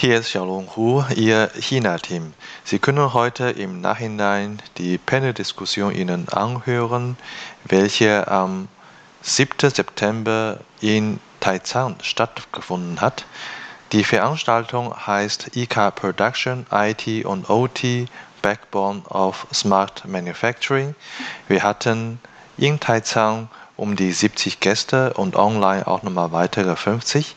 Hier ist Xiaolong Hu, Ihr China-Team. Sie können heute im Nachhinein die Panel-Diskussion Ihnen anhören, welche am 7. September in Taizang stattgefunden hat. Die Veranstaltung heißt IK Production, IT und OT, Backbone of Smart Manufacturing. Wir hatten in Taizang um die 70 Gäste und online auch nochmal weitere 50.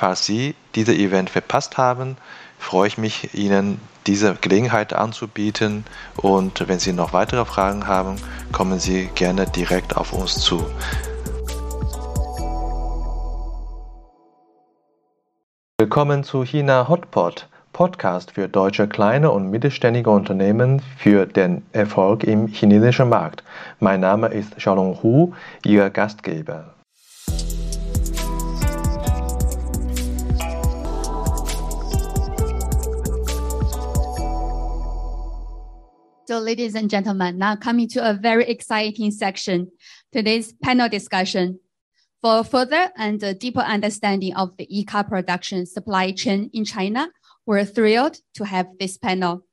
Falls Sie dieses Event verpasst haben, freue ich mich, Ihnen diese Gelegenheit anzubieten und wenn Sie noch weitere Fragen haben, kommen Sie gerne direkt auf uns zu. Willkommen zu China Hotpot, Podcast für deutsche kleine und mittelständige Unternehmen für den Erfolg im chinesischen Markt. Mein Name ist Xiaolong Hu, Ihr Gastgeber. So ladies and gentlemen, now coming to a very exciting section, today's panel discussion. For further and deeper understanding of the e-car production supply chain in China, we're thrilled to have this panel.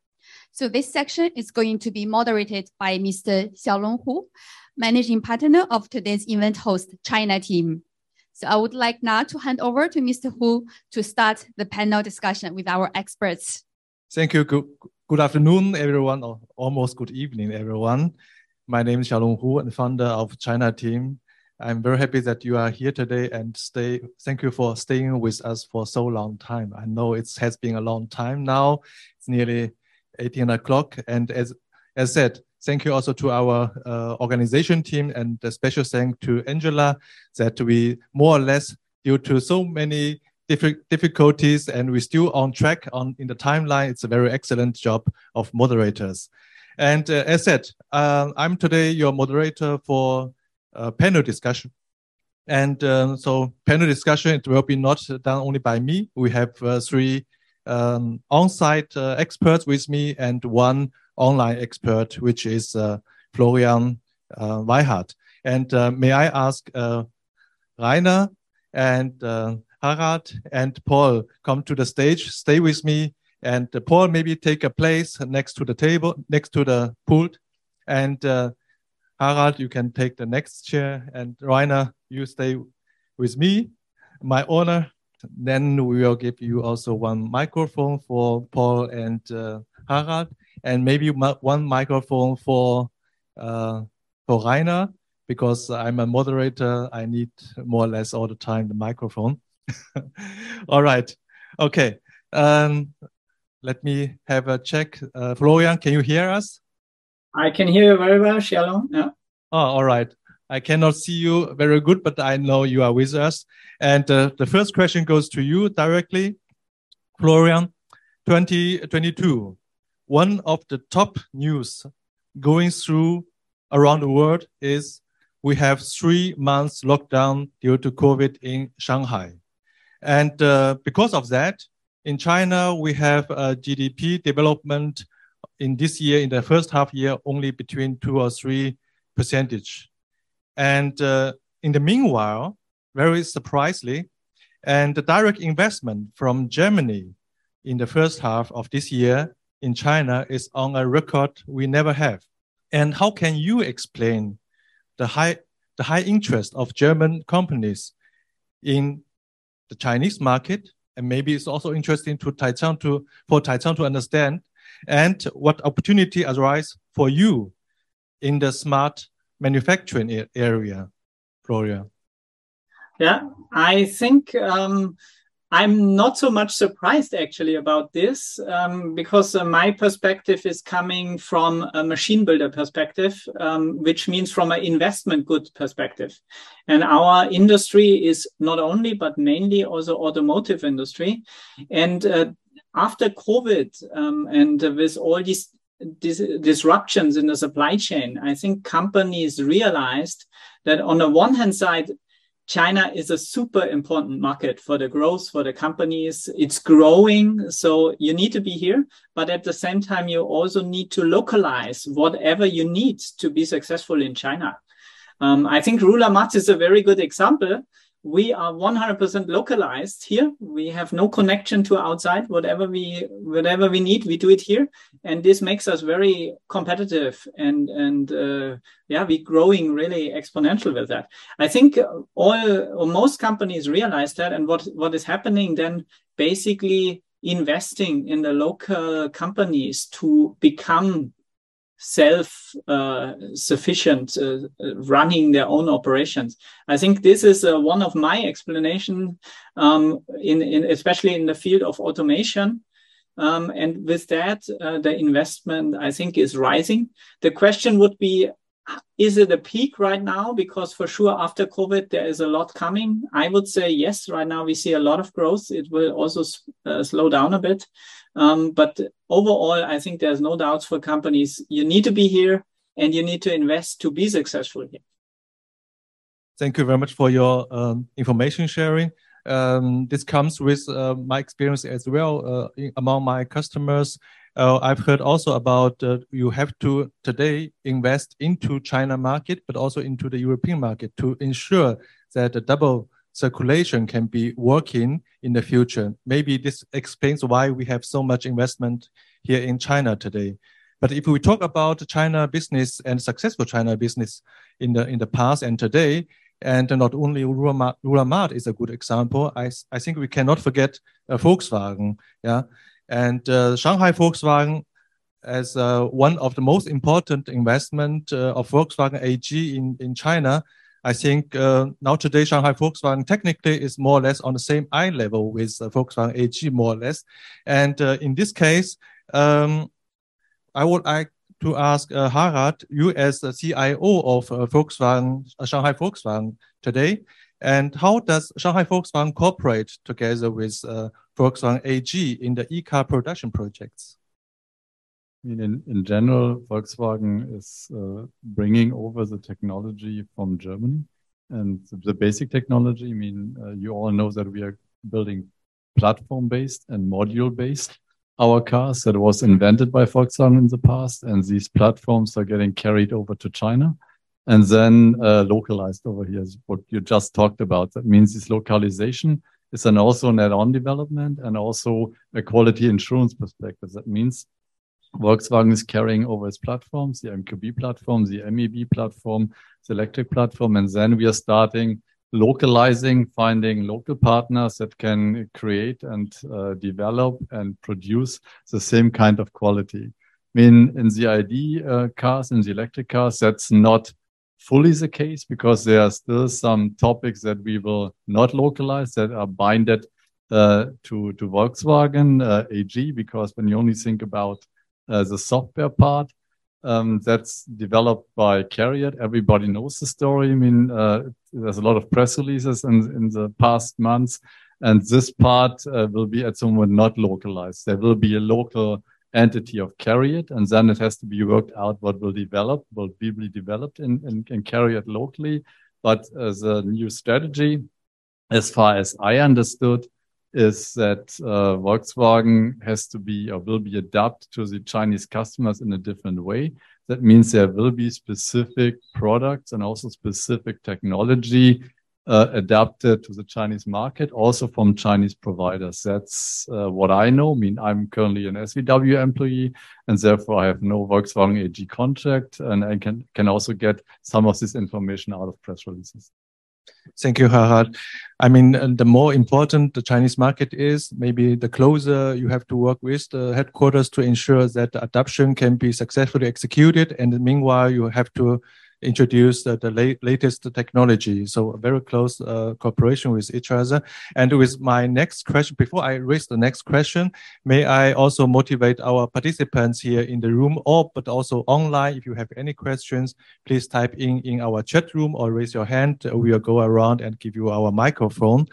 So this section is going to be moderated by Mr. Xiaolong Hu, managing partner of today's event host, China team. So I would like now to hand over to Mr. Hu to start the panel discussion with our experts. Thank you. Good, afternoon, everyone, or almost good evening, everyone. My name is Xiaolong Hu, and founder of China team. I'm very happy that you are here today and stay. Thank you for staying with us for so long time. I know it has been a long time now. It's nearly 18 o'clock. And as, as said, thank you also to our uh, organization team and a special thank to Angela that we more or less due to so many difficulties and we're still on track on in the timeline. It's a very excellent job of moderators. And uh, as said, uh, I'm today your moderator for uh, panel discussion. And um, so panel discussion, it will be not done only by me. We have uh, three um, on-site uh, experts with me and one online expert, which is Florian uh, Weihart. And may I ask Rainer and Harald and Paul come to the stage, stay with me, and Paul maybe take a place next to the table, next to the pult, and Harald, you can take the next chair, and Rainer, you stay with me. My honor. Then we will give you also one microphone for Paul and uh, Harald, and maybe one microphone for uh, for Rainer, because I'm a moderator. I need more or less all the time the microphone. all right. Okay. Um, let me have a check. Uh, Florian, can you hear us? I can hear you very well, Xiaolong. Yeah. Oh, all right. I cannot see you very good, but I know you are with us. And uh, the first question goes to you directly, Florian. 2022, one of the top news going through around the world is we have three months lockdown due to COVID in Shanghai. And uh, because of that, in China, we have a GDP development in this year, in the first half year, only between two or three percentage. And uh, in the meanwhile, very surprisingly, and the direct investment from Germany in the first half of this year in China is on a record we never have. And how can you explain the high, the high interest of German companies in the Chinese market? And maybe it's also interesting to Taicang to, for Taicang to understand and what opportunity arise for you in the smart manufacturing area, Florian? Yeah, I think um, I'm not so much surprised actually about this um, because uh, my perspective is coming from a machine builder perspective, um, which means from an investment good perspective. And our industry is not only, but mainly also automotive industry. And uh, after COVID um, and with all these dis disruptions in the supply chain, I think companies realized that on the one hand side, China is a super important market for the growth for the companies. It's growing, so you need to be here. But at the same time, you also need to localize whatever you need to be successful in China. Um, I think Ruhlamat is a very good example we are 100% localized here. We have no connection to outside. Whatever we whatever we need, we do it here, and this makes us very competitive. And and uh, yeah, we're growing really exponential with that. I think all or most companies realize that, and what what is happening then basically investing in the local companies to become self uh, sufficient uh, running their own operations. I think this is uh, one of my explanation um, in, in, especially in the field of automation. Um, and with that uh, the investment i think is rising. The question would be is it a peak right now because for sure after covid there is a lot coming i would say yes right now we see a lot of growth it will also uh, slow down a bit um, but overall, I think there's no doubts for companies. You need to be here and you need to invest to be successful here. Thank you very much for your um, information sharing. Um, this comes with uh, my experience as well uh, among my customers. Uh, I've heard also about uh, you have to today invest into China market, but also into the European market to ensure that the double circulation can be working in the future. Maybe this explains why we have so much investment here in China today. But if we talk about China business and successful China business in the in the past and today, and not only Rura is a good example, I, I think we cannot forget uh, Volkswagen. Yeah, and uh, Shanghai Volkswagen as uh, one of the most important investment uh, of Volkswagen AG in, in China I think uh, now today Shanghai Volkswagen technically is more or less on the same eye level with uh, Volkswagen AG more or less. And uh, in this case, um, I would like to ask Harald, you as the CIO of Volkswagen, Shanghai Volkswagen today, and how does Shanghai Volkswagen cooperate together with Volkswagen AG in the e-car production projects? I mean, in, in general, Volkswagen is uh, bringing over the technology from Germany. And the basic technology, I mean, uh, you all know that we are building platform based and module based our cars that was invented by Volkswagen in the past. And these platforms are getting carried over to China and then uh, localized over here is what you just talked about. That means this localization is then also an add-on development and also a quality insurance perspective. That means Volkswagen is carrying over its platforms, the MQB platform, the MEB platform, the electric platform, and then we are starting localizing, finding local partners that can create and uh, develop and produce the same kind of quality. I mean, in the ID uh, cars, in the electric cars, that's not fully the case because there are still some topics that we will not localize that are binded uh, to to Volkswagen uh, AG because when you only think about uh, the software part um, that's developed by CARIAD. Everybody knows the story. I mean, uh, there's a lot of press releases in, in the past months, and this part uh, will be at some point not localized. There will be a local entity of CARIAD, and then it has to be worked out what will develop, will be developed in, in, in CARIAD locally. But as a new strategy, as far as I understood, is that uh, Volkswagen has to be or will be adapted to the Chinese customers in a different way. That means there will be specific products and also specific technology adapted to the Chinese market, also from Chinese providers. That's uh, what I know. I mean, I'm currently an SVW employee, and therefore I have no Volkswagen AG contract, and I can can also get some of this information out of press releases. Thank you, Harald. I mean, the more important the Chinese market is, maybe the closer you have to work with the headquarters to ensure that the adoption can be successfully executed. And meanwhile, you have to introduce the, the late, latest technology. So very close uh, cooperation with each other. And with my next question, before I raise the next question, may I also motivate our participants here in the room or but also online. If you have any questions, please type in in our chat room or raise your hand. We will go around and give you our microphone.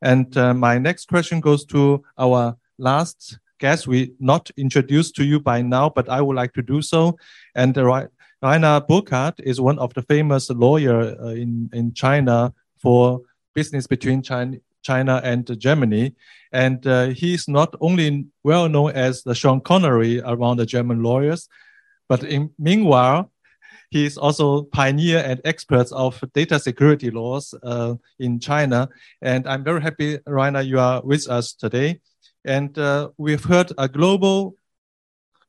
And uh, my next question goes to our last guest we not introduced to you by now, but I would like to do so. And right Rainer Burkhardt is one of the famous lawyer uh, in, in China for business between China, China and Germany. And uh, he's not only well known as the Sean Connery around the German lawyers, but in, meanwhile, he is also pioneer and expert of data security laws uh, in China. And I'm very happy, Rainer, you are with us today. And uh, we've heard a global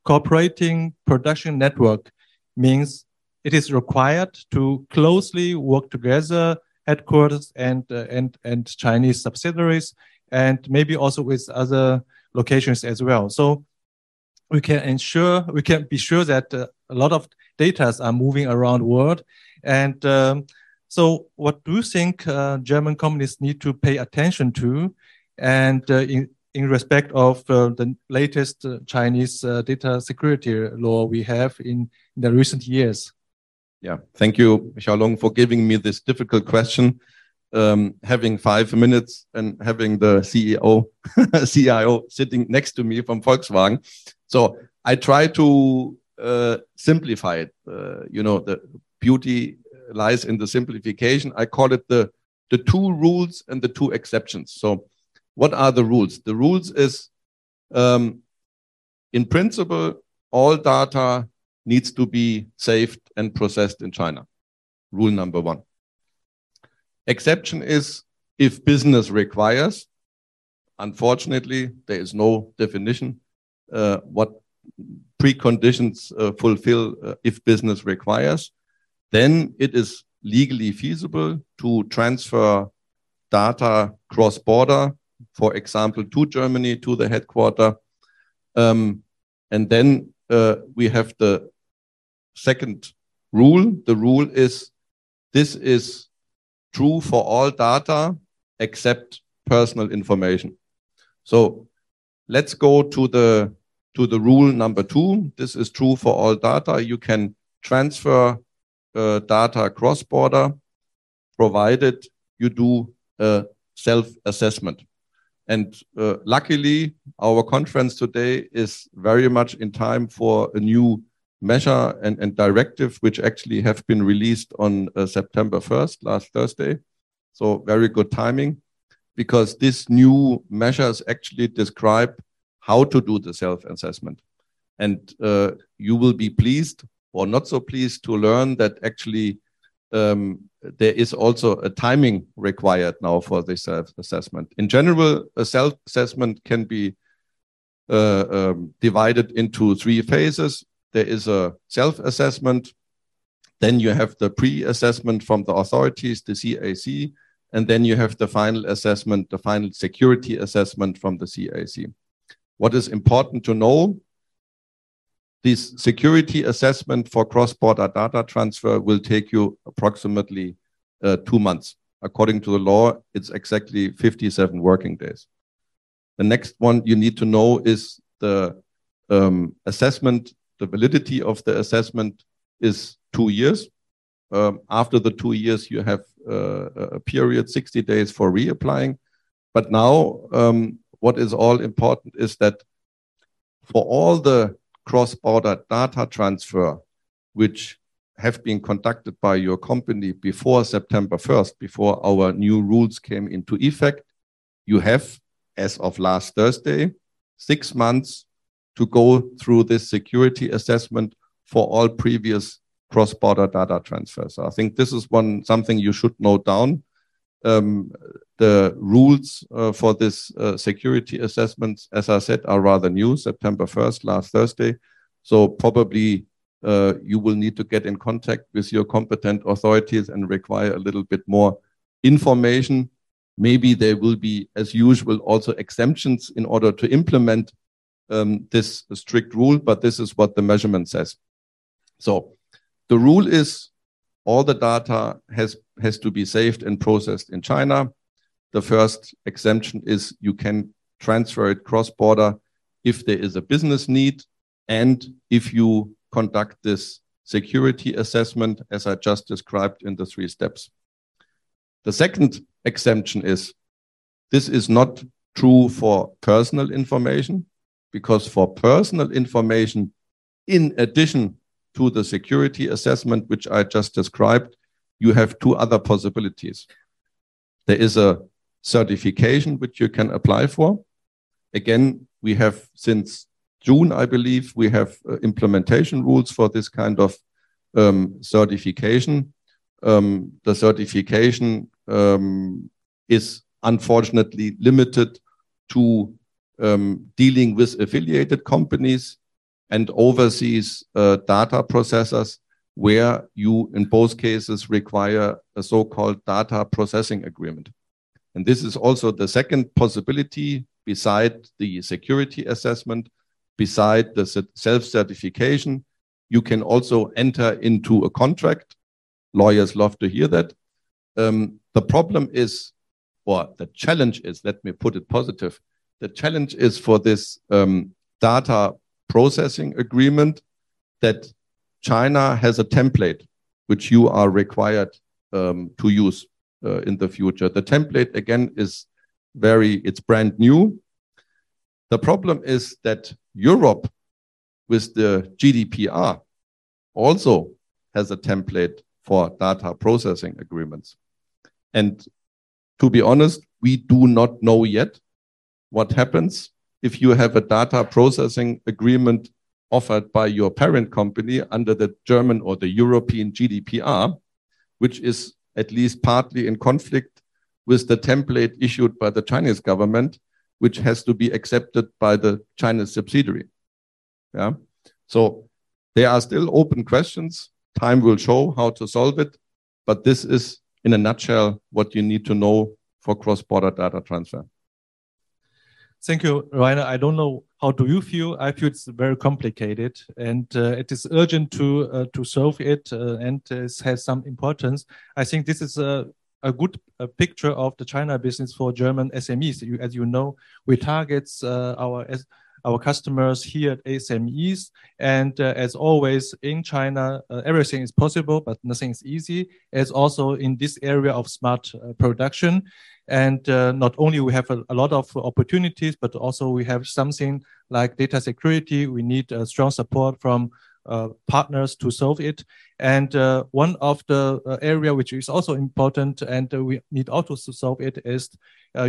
cooperating production network means it is required to closely work together, headquarters and, uh, and, and Chinese subsidiaries, and maybe also with other locations as well. So we can ensure, we can be sure that uh, a lot of data are moving around the world. And um, so, what do you think uh, German companies need to pay attention to, and uh, in in respect of uh, the latest uh, Chinese uh, data security law we have in, in, the recent years? Yeah, thank you, Xiaolong, for giving me this difficult question. Um, having five minutes and having the CEO, CIO sitting next to me from Volkswagen. So I try to uh, simplify it. Uh, you know, the beauty lies in the simplification. I call it the the two rules and the two exceptions. So, what are the rules? The rules is, um, in principle, all data needs to be saved and processed in China. Rule number one. Exception is if business requires. Unfortunately, there is no definition uh, what preconditions uh, fulfill uh, if business requires, then it is legally feasible to transfer data cross border, for example, to Germany, to the headquarter. Um, and then uh, we have the second rule. The rule is this is true for all data except personal information. So let's go to the to the rule number two. This is true for all data. You can transfer uh, data cross border, provided you do a self assessment. And uh, luckily, our conference today is very much in time for a new measure and, and directive, which actually have been released on uh, September 1st, last Thursday. So, very good timing because these new measures actually describe how to do the self assessment. And uh, you will be pleased or not so pleased to learn that actually um, there is also a timing required now for the self assessment. In general, a self assessment can be uh, um, divided into three phases. There is a self assessment, then you have the pre assessment from the authorities, the CAC, and then you have the final assessment, the final security assessment from the CAC. What is important to know, this security assessment for cross-border data transfer will take you approximately uh, two months. According to the law, it's exactly 57 working days. The next one you need to know is the um, assessment, the validity of the assessment is two years. Um, after the two years, you have uh, a period, 60 days for reapplying. But now um, what is all important is that for all the cross-border data transfer, which have been conducted by your company before September 1st, before our new rules came into effect, you have, as of last Thursday, six months to go through this security assessment for all previous cross-border data transfers. So I think this is one something you should note down. Um, the rules uh, for this uh, security assessments, as I said, are rather new, September 1st, last Thursday. So probably uh, you will need to get in contact with your competent authorities and require a little bit more information. Maybe there will be, as usual, also exemptions in order to implement um, this strict rule, but this is what the measurement says. So the rule is all the data has, has to be saved and processed in China. The first exemption is you can transfer it cross border if there is a business need and if you conduct this security assessment, as I just described in the three steps. The second exemption is this is not true for personal information, because for personal information, in addition to the security assessment, which I just described, you have two other possibilities. There is a certification which you can apply for. Again, we have since June, I believe, we have uh, implementation rules for this kind of um, certification. Um, the certification um, is unfortunately limited to um, dealing with affiliated companies and overseas uh, data processors where you, in both cases, require a so-called data processing agreement. And this is also the second possibility beside the security assessment, beside the self-certification. You can also enter into a contract. Lawyers love to hear that. Um, the problem is, or the challenge is, let me put it positive, the challenge is for this um, data processing agreement that China has a template which you are required um, to use uh, in the future. The template again is very, it's brand new. The problem is that Europe with the GDPR also has a template for data processing agreements. And to be honest, we do not know yet what happens if you have a data processing agreement offered by your parent company under the German or the European GDPR, which is at least partly in conflict with the template issued by the Chinese government, which has to be accepted by the Chinese subsidiary. Yeah. So there are still open questions. Time will show how to solve it. But this is, in a nutshell, what you need to know for cross-border data transfer. Thank you, Rainer. I don't know how do you feel. I feel it's very complicated, and uh, it is urgent to uh, to solve it, uh, and it has some importance. I think this is a a good uh, picture of the China business for German SMEs. You, as you know, we target uh, our our customers here at SMEs. And uh, as always in China, uh, everything is possible, but nothing is easy. As also in this area of smart production. And uh, not only we have a, a, lot of opportunities, but also we have something like data security. We need strong support from uh, partners to solve it. And uh, one of the uh, area which is also important and we need also to solve it is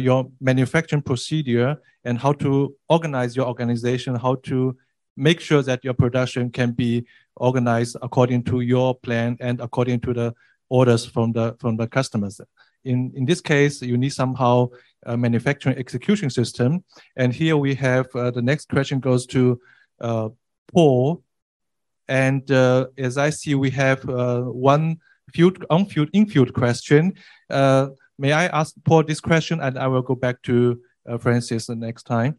your manufacturing procedure and how to organize your organization, how to make sure that your production can be organized according to your plan and according to the orders from the from the customers. In in this case, you need somehow a manufacturing execution system. And here we have uh, the next question goes to uh, Paul. And uh, as I see, we have uh, one field, on-field, in-field question. Uh, may I ask Paul this question, and I will go back to Francis the next time.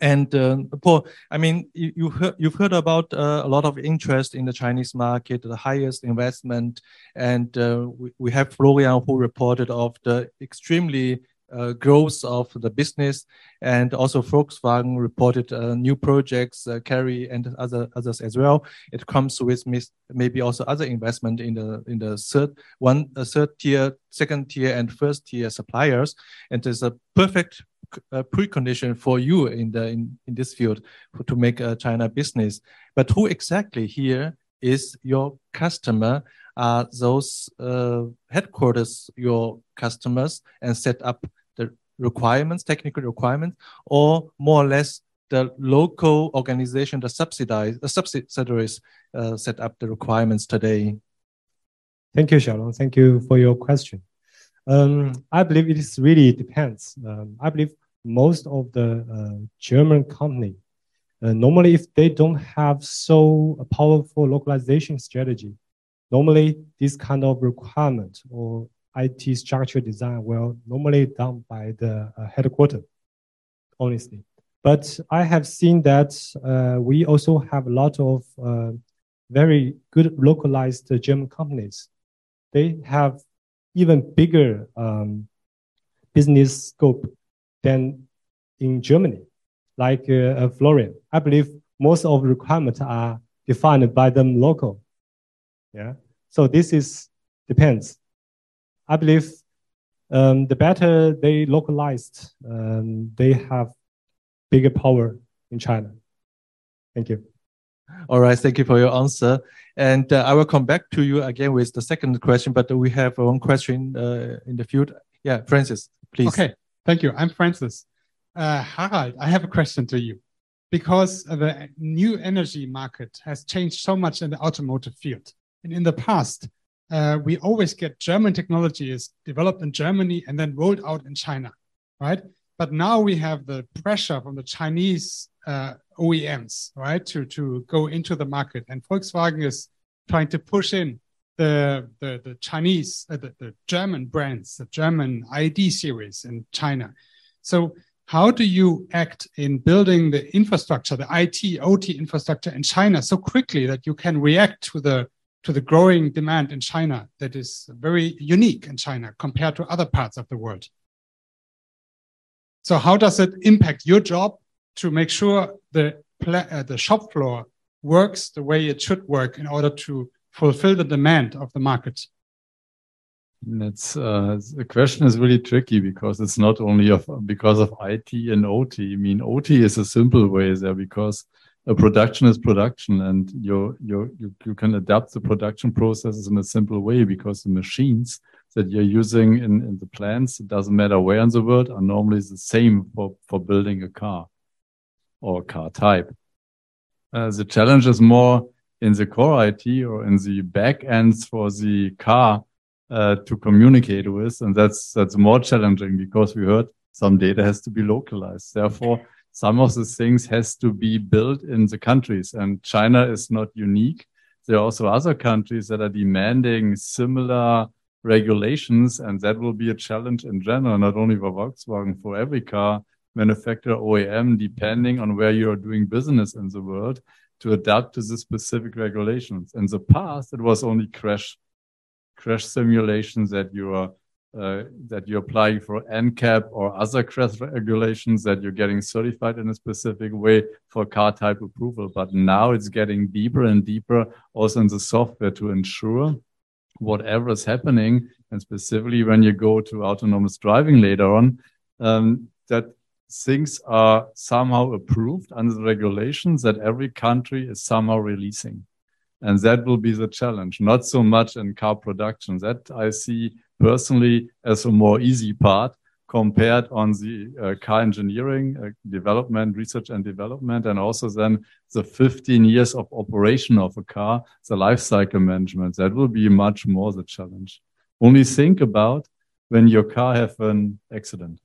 And uh, Paul, I mean, you, you you've heard about uh, a lot of interest in the Chinese market, the highest investment, and uh, we, we, have Florian who reported of the extremely uh, growth of the business, and also Volkswagen reported uh, new projects, uh, Chery and other others as well. It comes with maybe also other investment in the in the third one, third tier, second tier, and first tier suppliers, and there's a perfect uh, precondition for you in the in, in this field to make a China business. But who exactly here is your customer? Are those uh, headquarters your customers and set up the requirements, technical requirements, or more or less the local organization, the subsidize, the subsidiaries uh, set up the requirements today? Thank you, Xiaolong. Thank you for your question. Um, I believe it really depends. Um, I believe most of the uh, German company, uh, normally if they don't have so powerful localization strategy, normally this kind of requirement or IT structure design will normally done by the uh, headquarters, honestly. But I have seen that uh, we also have a lot of uh, very good localized German companies. They have even bigger um, business scope than in Germany, like uh, uh, Florian. I believe most of the requirements are defined by them local. Yeah. So this is depends. I believe um, the better they localized, um, they have bigger power in China. Thank you. All right, thank you for your answer. And uh, I will come back to you again with the second question, but we have one question uh, in the field. Yeah, Francis, please. Okay, thank you. I'm Francis. Uh, Harald, I have a question to you. Because the new energy market has changed so much in the automotive field And in the past, uh, we always get German technology is developed in Germany and then rolled out in China, right? But now we have the pressure from the Chinese uh, OEMs, right, to, to go into the market. And Volkswagen is trying to push in the, the, the Chinese, uh, the, the German brands, the German ID series in China. So how do you act in building the infrastructure, the IT, OT infrastructure in China so quickly that you can react to the to the growing demand in China that is very unique in China compared to other parts of the world? So how does it impact your job to make sure the uh, the shop floor works the way it should work in order to fulfill the demand of the market? That's uh, the question is really tricky because it's not only of because of IT and OT. I mean, OT is a simple way there because a production is production, and you you you you can adapt the production processes in a simple way because the machines that you're using in, in the plants, it doesn't matter where in the world, are normally the same for, for building a car or car type. Uh, the challenge is more in the core IT or in the back ends for the car uh, to communicate with. And that's, that's more challenging because we heard some data has to be localized. Therefore, some of the things has to be built in the countries and China is not unique. There are also other countries that are demanding similar regulations, and that will be a challenge in general, not only for Volkswagen, for every car manufacturer OEM, depending on where you are doing business in the world, to adapt to the specific regulations. In the past, it was only crash crash simulations that you are uh, that you're applying for NCAP or other crash regulations that you're getting certified in a specific way for car type approval. But now it's getting deeper and deeper also in the software to ensure whatever is happening, and specifically when you go to autonomous driving later on, um, that things are somehow approved under the regulations that every country is somehow releasing. And that will be the challenge, not so much in car production. That I see personally as a more easy part compared on the uh, car engineering, uh, development, research and development, and also then the 15 years of operation of a car, the life cycle management. That will be much more the challenge. Only think about when your car have an accident.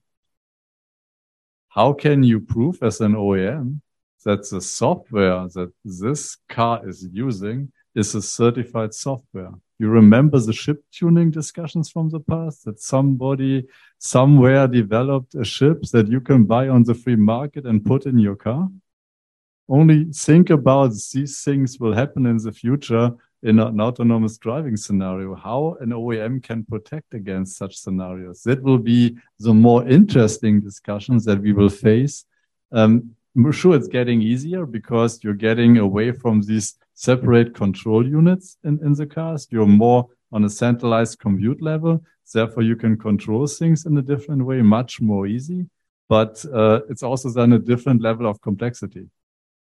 How can you prove as an OEM that the software that this car is using is a certified software? You remember the chip tuning discussions from the past that somebody somewhere developed a chip that you can buy on the free market and put in your car? Only think about these things will happen in the future in an autonomous driving scenario, how an OEM can protect against such scenarios. That will be the more interesting discussions that we will face. Um, I'm sure it's getting easier because you're getting away from these separate control units in, in the cars. You're more on a centralized compute level. Therefore, you can control things in a different way, much more easy. But uh, it's also then a different level of complexity.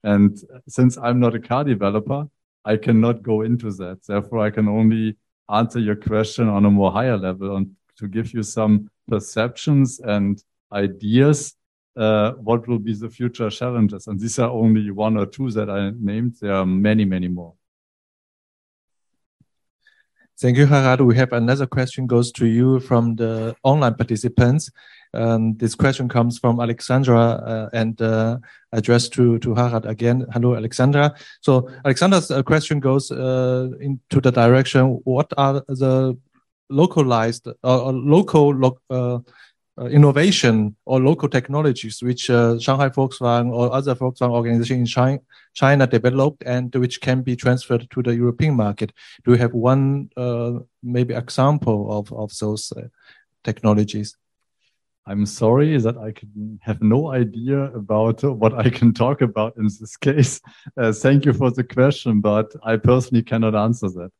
And since I'm not a car developer, I cannot go into that. Therefore, I can only answer your question on a more higher level and to give you some perceptions and ideas uh, what will be the future challenges. And these are only one or two that I named. There are many, many more. Thank you, Harald. We have another question goes to you from the online participants. Um, this question comes from Alexandra uh, and uh, addressed to, to Harald again. Hello, Alexandra. So Alexandra's uh, question goes uh, into the direction, what are the localized uh, local lo uh, innovation or local technologies which uh, Shanghai Volkswagen or other Volkswagen organization in China, China developed and which can be transferred to the European market. Do you have one uh, maybe example of, of those uh, technologies? I'm sorry that I can have no idea about what I can talk about in this case. Uh, thank you for the question, but I personally cannot answer that.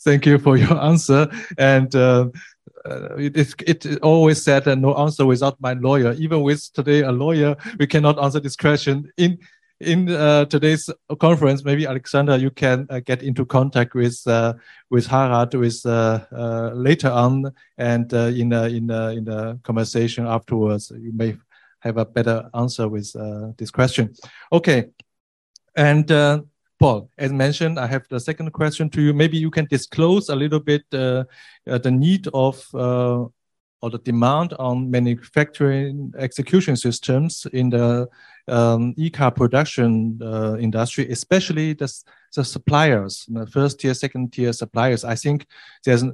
Thank you for your answer. And uh, uh, it, it always said that no answer without my lawyer. Even with today a lawyer, we cannot answer this question. In in uh, today's conference, maybe Alexander, you can uh, get into contact with uh, with Harald with uh, uh, later on, and in a, in a, in the conversation afterwards, you may have a better answer with this question. Okay, and Paul, as mentioned, I have the second question to you. Maybe you can disclose a little bit uh, uh, the need of uh, or the demand on manufacturing execution systems in the um, e-car production uh, industry, especially the, the suppliers, the first tier, second tier suppliers. I think there's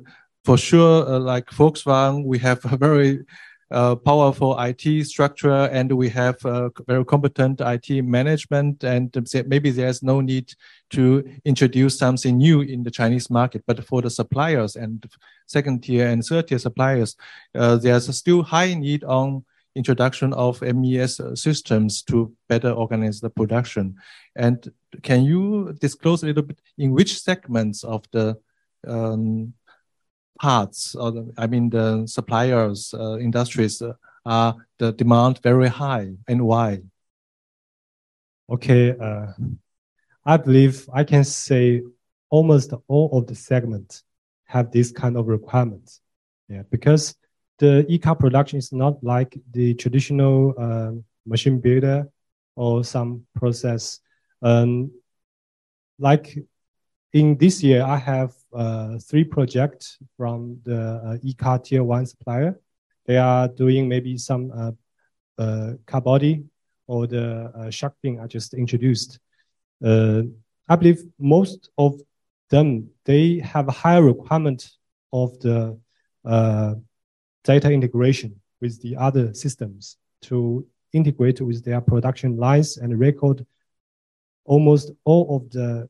for sure, uh, like Volkswagen, we have a very uh, powerful IT structure and we have very competent IT management and maybe there's no need to introduce something new in the Chinese market. But for the suppliers and second tier and third tier suppliers, uh, there's still high need on introduction of MES systems to better organize the production. And can you disclose a little bit in which segments of the um, parts, or the, I mean the suppliers, uh, industries, uh, are the demand very high, and why? Okay, uh, I believe I can say almost all of the segments have this kind of requirements. Yeah, because the e-car production is not like the traditional uh, machine builder or some process. Um, like in this year, I have uh, three projects from the uh, e-car tier one supplier. They are doing maybe some uh, uh car body or the uh, fin I just introduced. Uh, I believe most of them, they have a higher requirement of the data integration with the other systems to integrate with their production lines and record almost all of the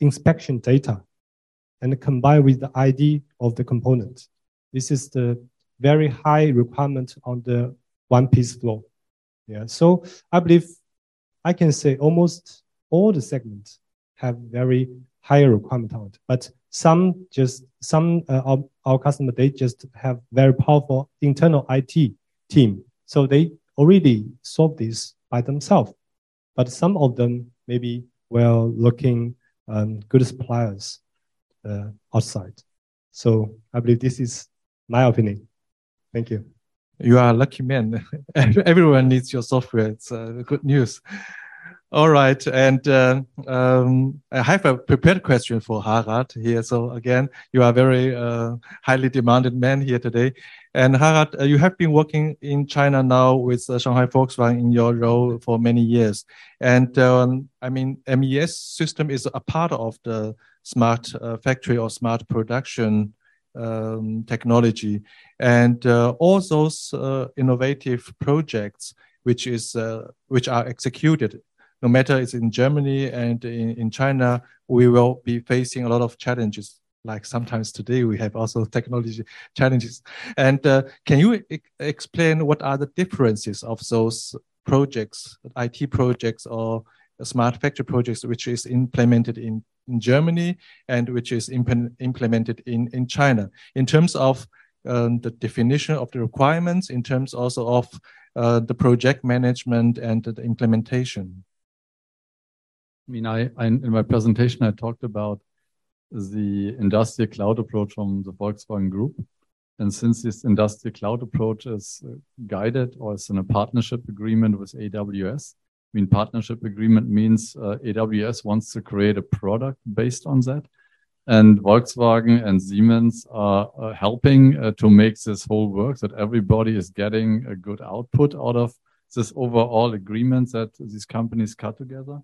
inspection data and combined with the ID of the component. This is the very high requirement on the one piece flow. Yeah, so I believe I can say almost all the segments have very higher requirement on it, but some just some uh, our, our customer they just have very powerful internal IT team, so they already solve this by themselves. But some of them maybe were looking um, good suppliers outside. So I believe this is my opinion. Thank you. You are a lucky man. Everyone needs your software. It's uh, good news. All right, and uh, um, I have a prepared question for Harald here. So again, you are a very uh, highly demanded man here today. And Harald, uh, you have been working in China now with uh, Shanghai Volkswagen in your role for many years. And um, I mean, MES system is a part of the smart uh, factory or smart production um, technology. And uh, all those uh, innovative projects which is uh, which are executed no matter it's in Germany and in, in China, we will be facing a lot of challenges. Like sometimes today, we have also technology challenges. And uh, can you e explain what are the differences of those projects, IT projects or smart factory projects, which is implemented in, in Germany and which is imp implemented in, in China in terms of um, the definition of the requirements, in terms also of uh, the project management and the implementation? I mean, I, I, in my presentation, I talked about the industrial cloud approach from the Volkswagen Group. And since this industrial cloud approach is guided or is in a partnership agreement with AWS, I mean, partnership agreement means uh, AWS wants to create a product based on that. And Volkswagen and Siemens are uh, helping uh, to make this whole work that everybody is getting a good output out of this overall agreement that these companies cut together.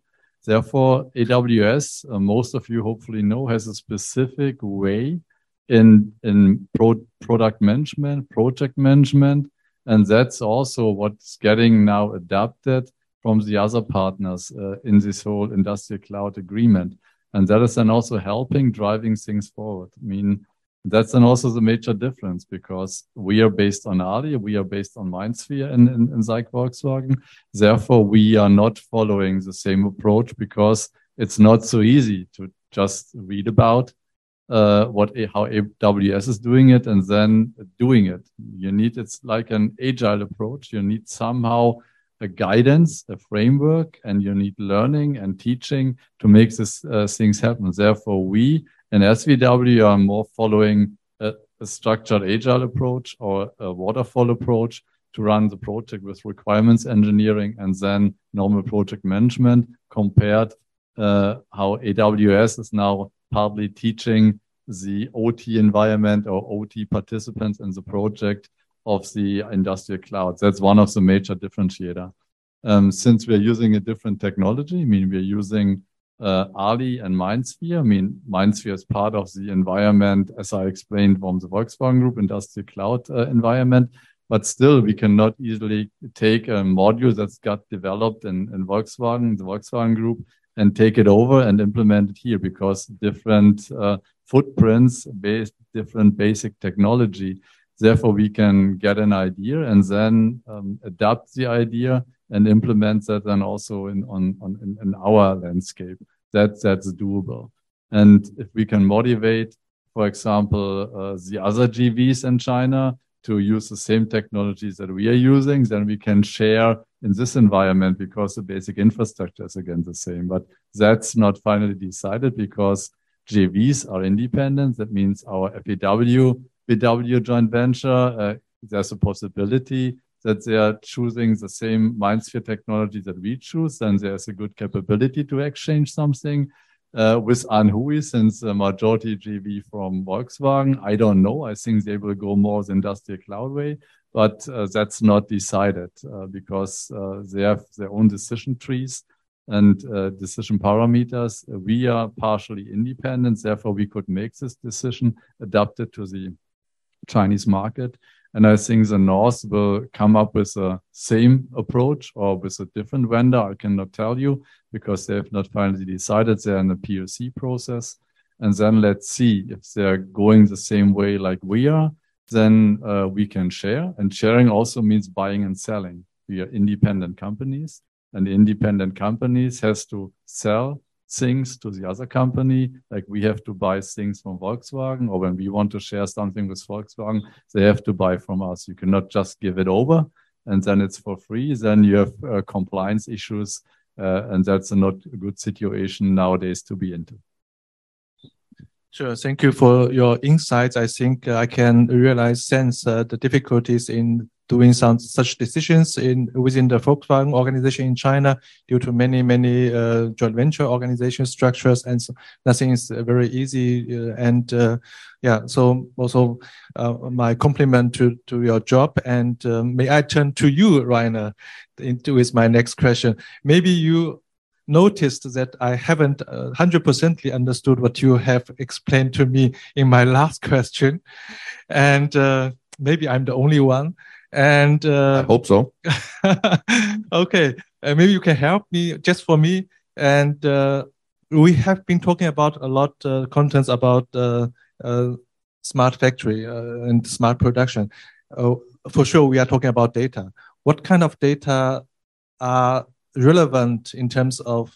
Therefore, AWS, uh, most of you hopefully know, has a specific way in in pro product management, project management, and that's also what's getting now adapted from the other partners uh, in this whole industrial cloud agreement, and that is then also helping driving things forward. I mean, that's then also the major difference because we are based on Ali, we are based on MindSphere in, SAIC Volkswagen. Therefore, we are not following the same approach because it's not so easy to just read about uh, what how AWS is doing it and then doing it. You need it's like an agile approach. You need somehow a guidance, a framework, and you need learning and teaching to make these uh, things happen. Therefore, we in SVW are more following a, a structured agile approach or a waterfall approach to run the project with requirements engineering and then normal project management compared uh, how AWS is now partly teaching the OT environment or OT participants in the project of the industrial clouds. That's one of the major differentiator. Um, since we're using a different technology, I mean, we're using uh, Ali and MindSphere. I mean, MindSphere is part of the environment, as I explained from the Volkswagen Group industrial cloud uh, environment. But still, we cannot easily take a module that's got developed in, in Volkswagen, the Volkswagen Group, and take it over and implement it here because different uh, footprints, based different basic technology. Therefore, we can get an idea and then um, adapt the idea and implement that then also in on, on in, in our landscape. That that's doable. And if we can motivate, for example, uh, the other JVs in China to use the same technologies that we are using, then we can share in this environment because the basic infrastructure is again the same. But that's not finally decided because JVs are independent. That means our FAW, VW joint venture, uh, there's a possibility that they are choosing the same MindSphere technology that we choose, then there's a good capability to exchange something. Uh, with Anhui, since the majority JV from Volkswagen, I don't know. I think they will go more the industrial cloud way, but uh, that's not decided uh, because uh, they have their own decision trees and uh, decision parameters. We are partially independent, therefore we could make this decision adapted to the Chinese market. And I think the North will come up with the same approach or with a different vendor. I cannot tell you because they have not finally decided. They're in the POC process. And then let's see if they're going the same way like we are, then uh, we can share. And sharing also means buying and selling. We are independent companies and independent companies has to sell things to the other company. Like we have to buy things from Volkswagen, or when we want to share something with Volkswagen, they have to buy from us. You cannot just give it over and then it's for free. Then you have uh, compliance issues, uh, and that's a not a good situation nowadays to be into. Sure. Thank you for your insights. I think uh, I can realize, sense uh, the difficulties in doing some such decisions in within the Volkswagen organization in China due to many many uh, joint venture organization structures and so nothing is very easy uh, and uh, yeah so also uh, my compliment to to your job and um, may I turn to you Rainer into with my next question maybe you noticed that I haven't uh, 100% understood what you have explained to me in my last question and uh, maybe I'm the only one and uh, I hope so. okay, uh, maybe you can help me just for me. And uh, we have been talking about a lot uh, contents about uh, uh, smart factory uh, and smart production. for sure, we are talking about data. What kind of data are relevant in terms of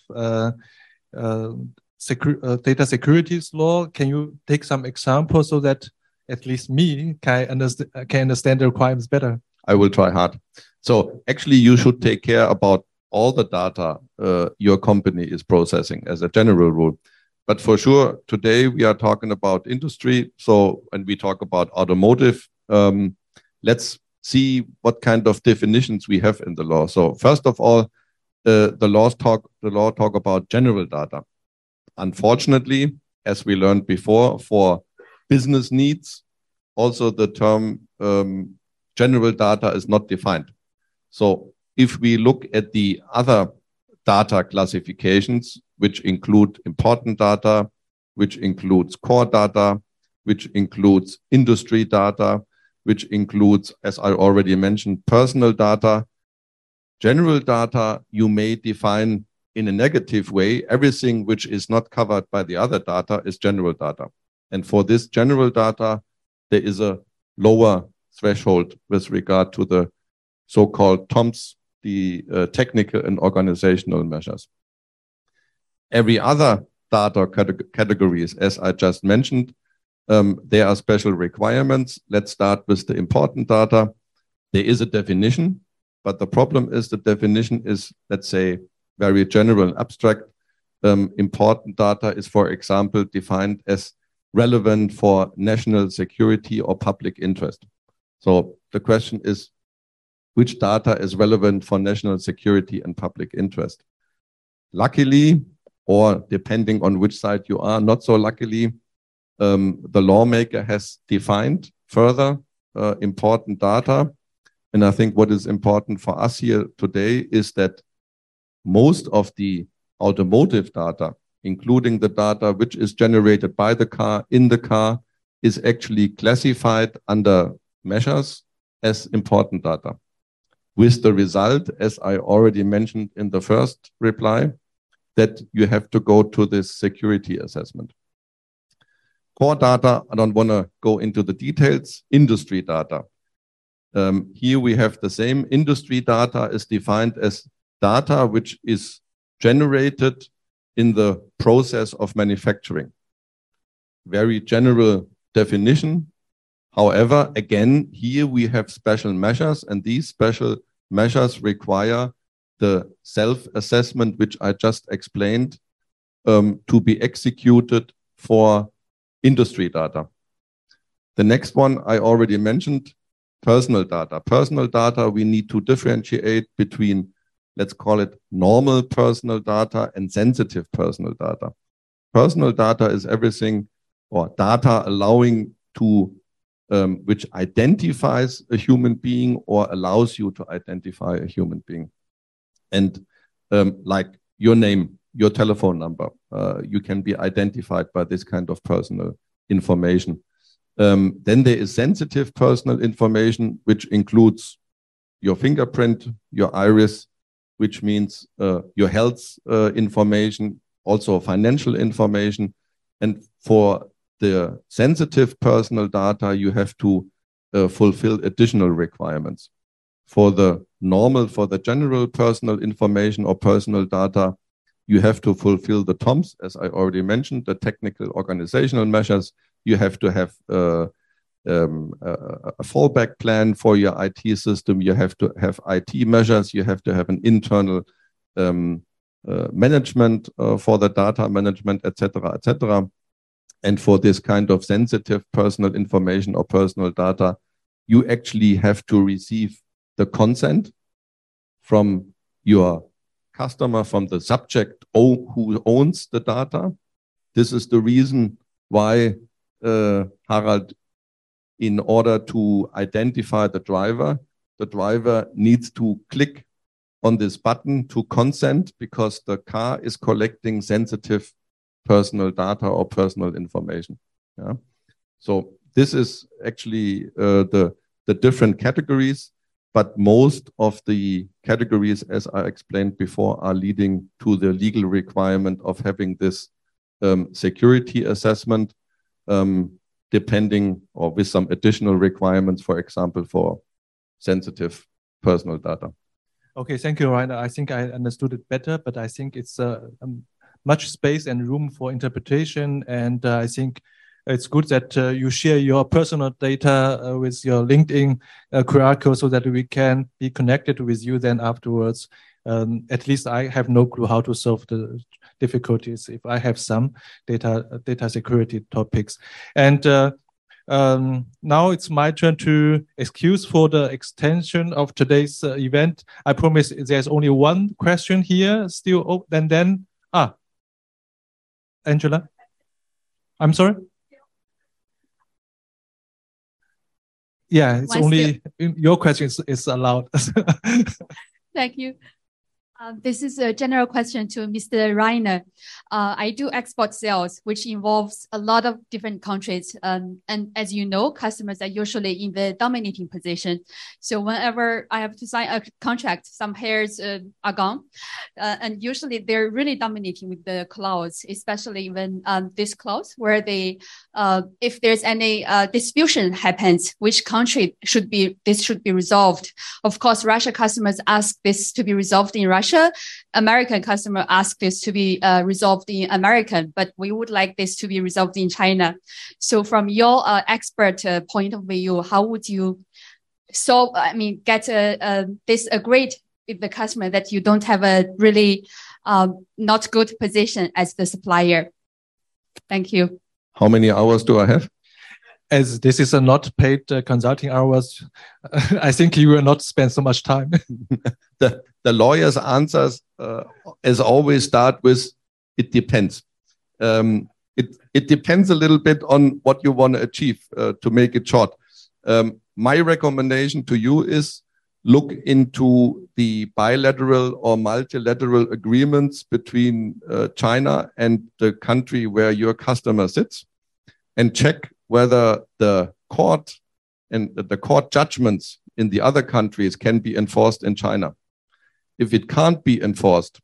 secu data securities law? Can you take some examples so that at least me can understand can understand the requirements better. I will try hard. So actually, you should take care about all the data uh, your company is processing as a general rule. But for sure, today we are talking about industry. So when we talk about automotive, um, let's see what kind of definitions we have in the law. So first of all, uh, the laws talk the law talk about general data. Unfortunately, as we learned before, for business needs. Also, the term um, general data is not defined. So, if we look at the other data classifications, which include important data, which includes core data, which includes industry data, which includes, as I already mentioned, personal data, general data, you may define in a negative way. Everything which is not covered by the other data is general data. And for this general data, there is a lower threshold with regard to the so-called TOMS, the uh, technical and organizational measures. Every other data categories, as I just mentioned, um, there are special requirements. Let's start with the important data. There is a definition, but the problem is the definition is, let's say, very general and abstract. Um, important data is, for example, defined as relevant for national security or public interest. So the question is, which data is relevant for national security and public interest? Luckily, or depending on which side you are, not so luckily, um, the lawmaker has defined further uh, important data. And I think what is important for us here today is that most of the automotive data, including the data which is generated by the car in the car, is actually classified under measures as important data. With the result, as I already mentioned in the first reply, that you have to go to this security assessment. Core data, I don't want to go into the details, industry data. Um, here we have the same industry data is defined as data which is generated in the process of manufacturing. Very general definition. However, again, here we have special measures, and these special measures require the self-assessment, which I just explained, um, to be executed for industry data. The next one I already mentioned, personal data. Personal data, we need to differentiate between, let's call it normal personal data and sensitive personal data. Personal data is everything or data allowing to um, which identifies a human being or allows you to identify a human being. And um, like your name, your telephone number, uh, you can be identified by this kind of personal information. Um, then there is sensitive personal information, which includes your fingerprint, your iris, which means uh, your health uh, information, also financial information. And for the sensitive personal data, you have to uh, fulfill additional requirements. For the normal, for the general personal information or personal data, you have to fulfill the TOMS, as I already mentioned, the technical organizational measures. You have to have um, a, fallback plan for your IT system. You have to have IT measures. You have to have an internal um, uh, management uh, for the data management, etc., etc. And for this kind of sensitive personal information or personal data, you actually have to receive the consent from your customer, from the subject who owns the data. This is the reason why Harald, in order to identify the driver, the driver needs to click on this button to consent because the car is collecting sensitive personal data or personal information. Yeah. So this is actually uh, the the different categories, but most of the categories, as I explained before, are leading to the legal requirement of having this um, security assessment, um, depending or with some additional requirements, for example, for sensitive personal data. Okay, thank you, Rainer. I think I understood it better, but I think it's uh, um, much space and room for interpretation. And uh, I think it's good that uh, you share your personal data uh, with your LinkedIn uh, QR code so that we can be connected with you then afterwards. Um, at least I have no clue how to solve the difficulties if I have some data data security topics. And uh, um, now it's my turn to excuse for the extension of today's uh, event. I promise there's only one question here still. Oh, and then ah, Angela? I'm sorry? Yeah, it's only your question is, is allowed. Thank you. Uh, this is a general question to Mr. Reiner. Uh, I do export sales, which involves a lot of different countries. Um, and as you know, customers are usually in the dominating position. So whenever I have to sign a contract, some hairs uh, are gone. Uh, and usually they're really dominating with the clause, especially when um, this clause where they, uh, if there's any uh, distribution happens, which country should be, this should be resolved. Of course, Russia customers ask this to be resolved in Russia American customer ask this to be uh, resolved in American, but we would like this to be resolved in China. So from your uh, expert uh, point of view, how would you solve, I mean, get a, a, this agreed with the customer that you don't have a really um, not good position as the supplier? Thank you. How many hours do I have? As this is a not paid uh, consulting hours, I think you will not spend so much time. the, the lawyer's answers, uh, as always, start with it depends. Um, it, it depends a little bit on what you want to achieve uh, to make it short. Um, my recommendation to you is look into the bilateral or multilateral agreements between uh, China and the country where your customer sits and check whether the court and the court judgments in the other countries can be enforced in China. If it can't be enforced,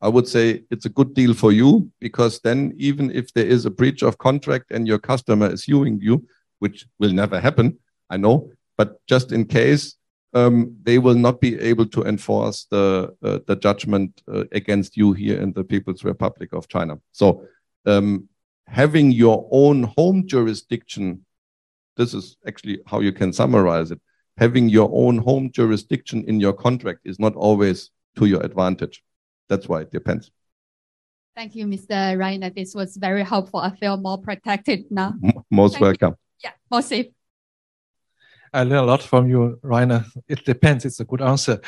I would say it's a good deal for you because then even if there is a breach of contract and your customer is suing you, which will never happen, I know, but just in case, um, they will not be able to enforce the uh, the judgment uh, against you here in the People's Republic of China. So um, having your own home jurisdiction, this is actually how you can summarize it. Having your own home jurisdiction in your contract is not always to your advantage. That's why it depends. Thank you, Mr. Reiner. This was very helpful. I feel more protected now. Most Thank welcome. You. Yeah, more safe. I learned a lot from you, Rainer. It depends. It's a good answer.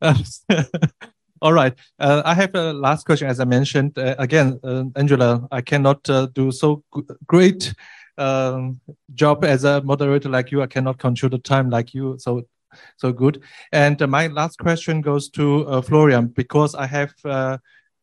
all right. Uh, I have a last question. As I mentioned, uh, again, uh, Angela, I cannot uh, do so great um, job as a moderator like you. I cannot control the time like you. So, so good. And uh, my last question goes to uh, Florian because I have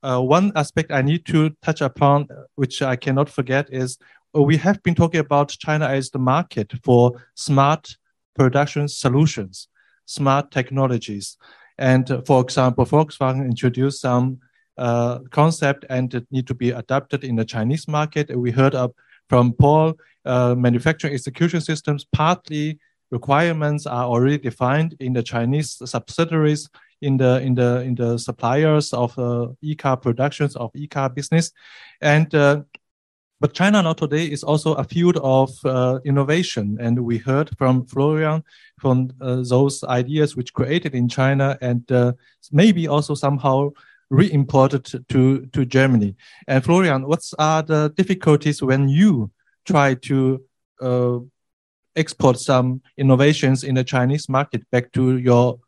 one aspect I need to touch upon, which I cannot forget, is we have been talking about China as the market for smart production solutions, smart technologies. And uh, for example, Volkswagen introduced some uh, concept and it need to be adapted in the Chinese market. And we heard of, from Paul, uh, manufacturing execution systems, partly requirements are already defined in the Chinese subsidiaries in the in the in the suppliers of uh, e-car productions of e-car business, and uh, but China now today is also a field of uh, innovation. And we heard from Florian from uh, those ideas which created in China and uh, maybe also somehow re-imported to, to Germany. And Florian, what are the difficulties when you try to uh, export some innovations in the Chinese market back to your,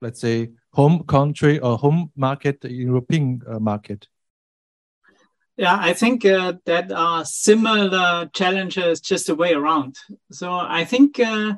let's say, home country or home market, European uh, market? Yeah, I think uh, that are similar challenges just the way around. So I think uh,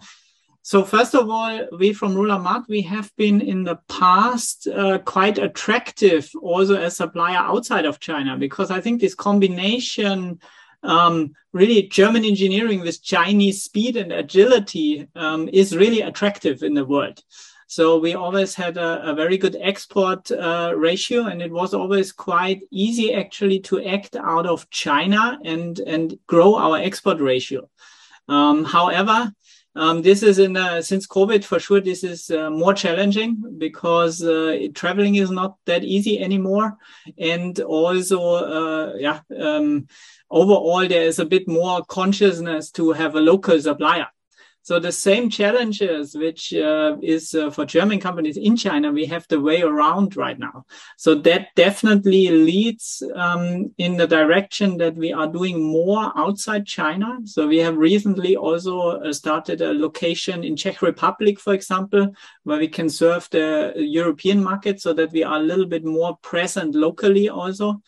so. First of all, we from Ruhlamat we have been in the past uh, quite attractive also as supplier outside of China because I think this combination. Um, really, German engineering with Chinese speed and agility um, is really attractive in the world. So we always had a, a very good export uh, ratio, and it was always quite easy actually to act out of China and and grow our export ratio. Um, however, um, this is in since COVID for sure. This is uh, more challenging because uh, traveling is not that easy anymore, and also uh, yeah. Um, overall, there is a bit more consciousness to have a local supplier. So the same challenges, which uh, is uh, for German companies in China, we have the way around right now. So that definitely leads um, in the direction that we are doing more outside China. So we have recently also uh, started a location in Czech Republic, for example, where we can serve the European market so that we are a little bit more present locally also.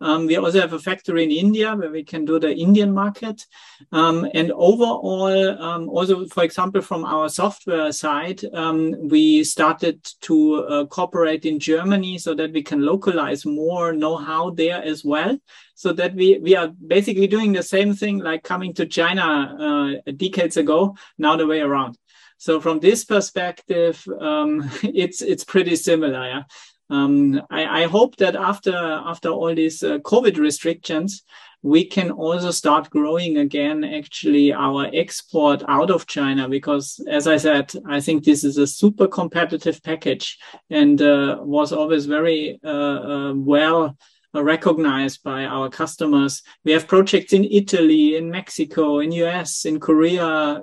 Um, we also have a factory in India where we can do the Indian market. Um, and overall, um, also, for example, from our software side, um, we started to uh, cooperate in Germany so that we can localize more know-how there as well. So that we, we are basically doing the same thing like coming to China uh, decades ago, now the way around. So from this perspective, um, it's it's pretty similar. Yeah? Um, I, I, hope that after after all these uh, COVID restrictions, we can also start growing again. Actually, our export out of China, because as I said, I think this is a super competitive package and uh, was always very uh, uh well recognized by our customers. We have projects in Italy, in Mexico, in US, in Korea,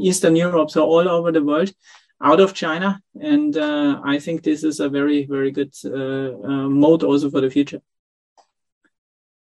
Eastern Europe, so all over the world out of China. And uh, I think this is a very, very good uh, uh, mode also for the future.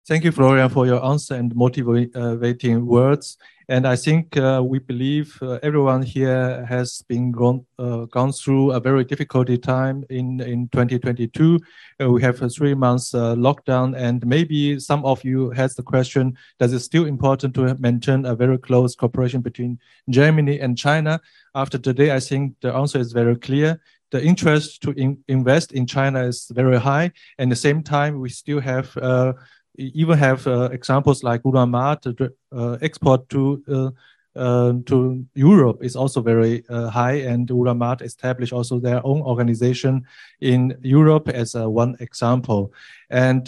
Thank you, Florian, for your answer and motivating words. And I think uh, we believe uh, everyone here has been gone, uh, gone through a very difficult time in, in 2022. Uh, we have a three months uh, lockdown, and maybe some of you has the question, does it still important to maintain a very close cooperation between Germany and China? After today, I think the answer is very clear the interest to in invest in China is very high. And at the same time, we still have uh, even have uh, examples like Ruhlamat, the uh, export to uh, uh, to Europe is also very uh, high, and Ruhlamat established also their own organization in Europe as uh, one example. And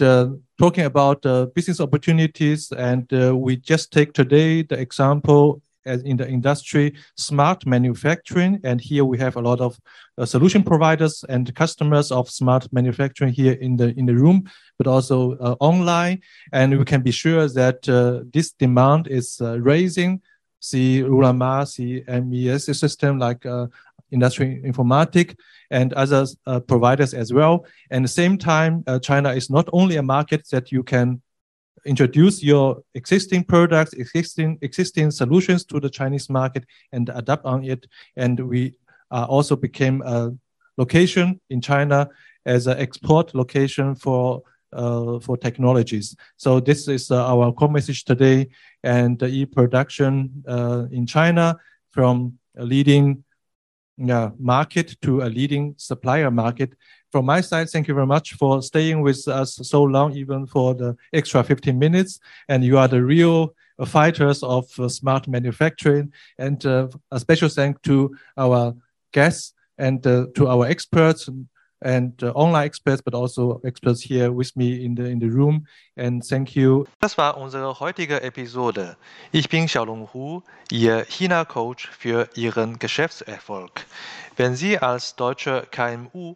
talking about business opportunities, and we just take today the example as in the industry, smart manufacturing. And here we have a lot of uh, solution providers and customers of smart manufacturing here in the in the room, but also uh, online. And we can be sure that uh, this demand is uh, raising. See Ruhlamat, see MES system like uh, industry informatic and other uh, providers as well. And at the same time, China is not only a market that you can introduce your existing products, existing existing solutions to the Chinese market and adapt on it. And we uh, also became a location in China as an export location for uh, for technologies. So this is uh, our core message today. And the e-production uh, in China from a leading market to a leading supplier market from my side, thank you very much for staying with us so long, even for the extra 15 minutes. And you are the real fighters of uh, smart manufacturing. And uh, a special thank to our guests and uh, to our experts and uh, online experts, but also experts here with me in the in the room. And thank you. Das war unsere heutige Episode. Ich bin Xiaolong Hu, Ihr China-Coach für Ihren Geschäftserfolg. Wenn Sie als deutsche KMU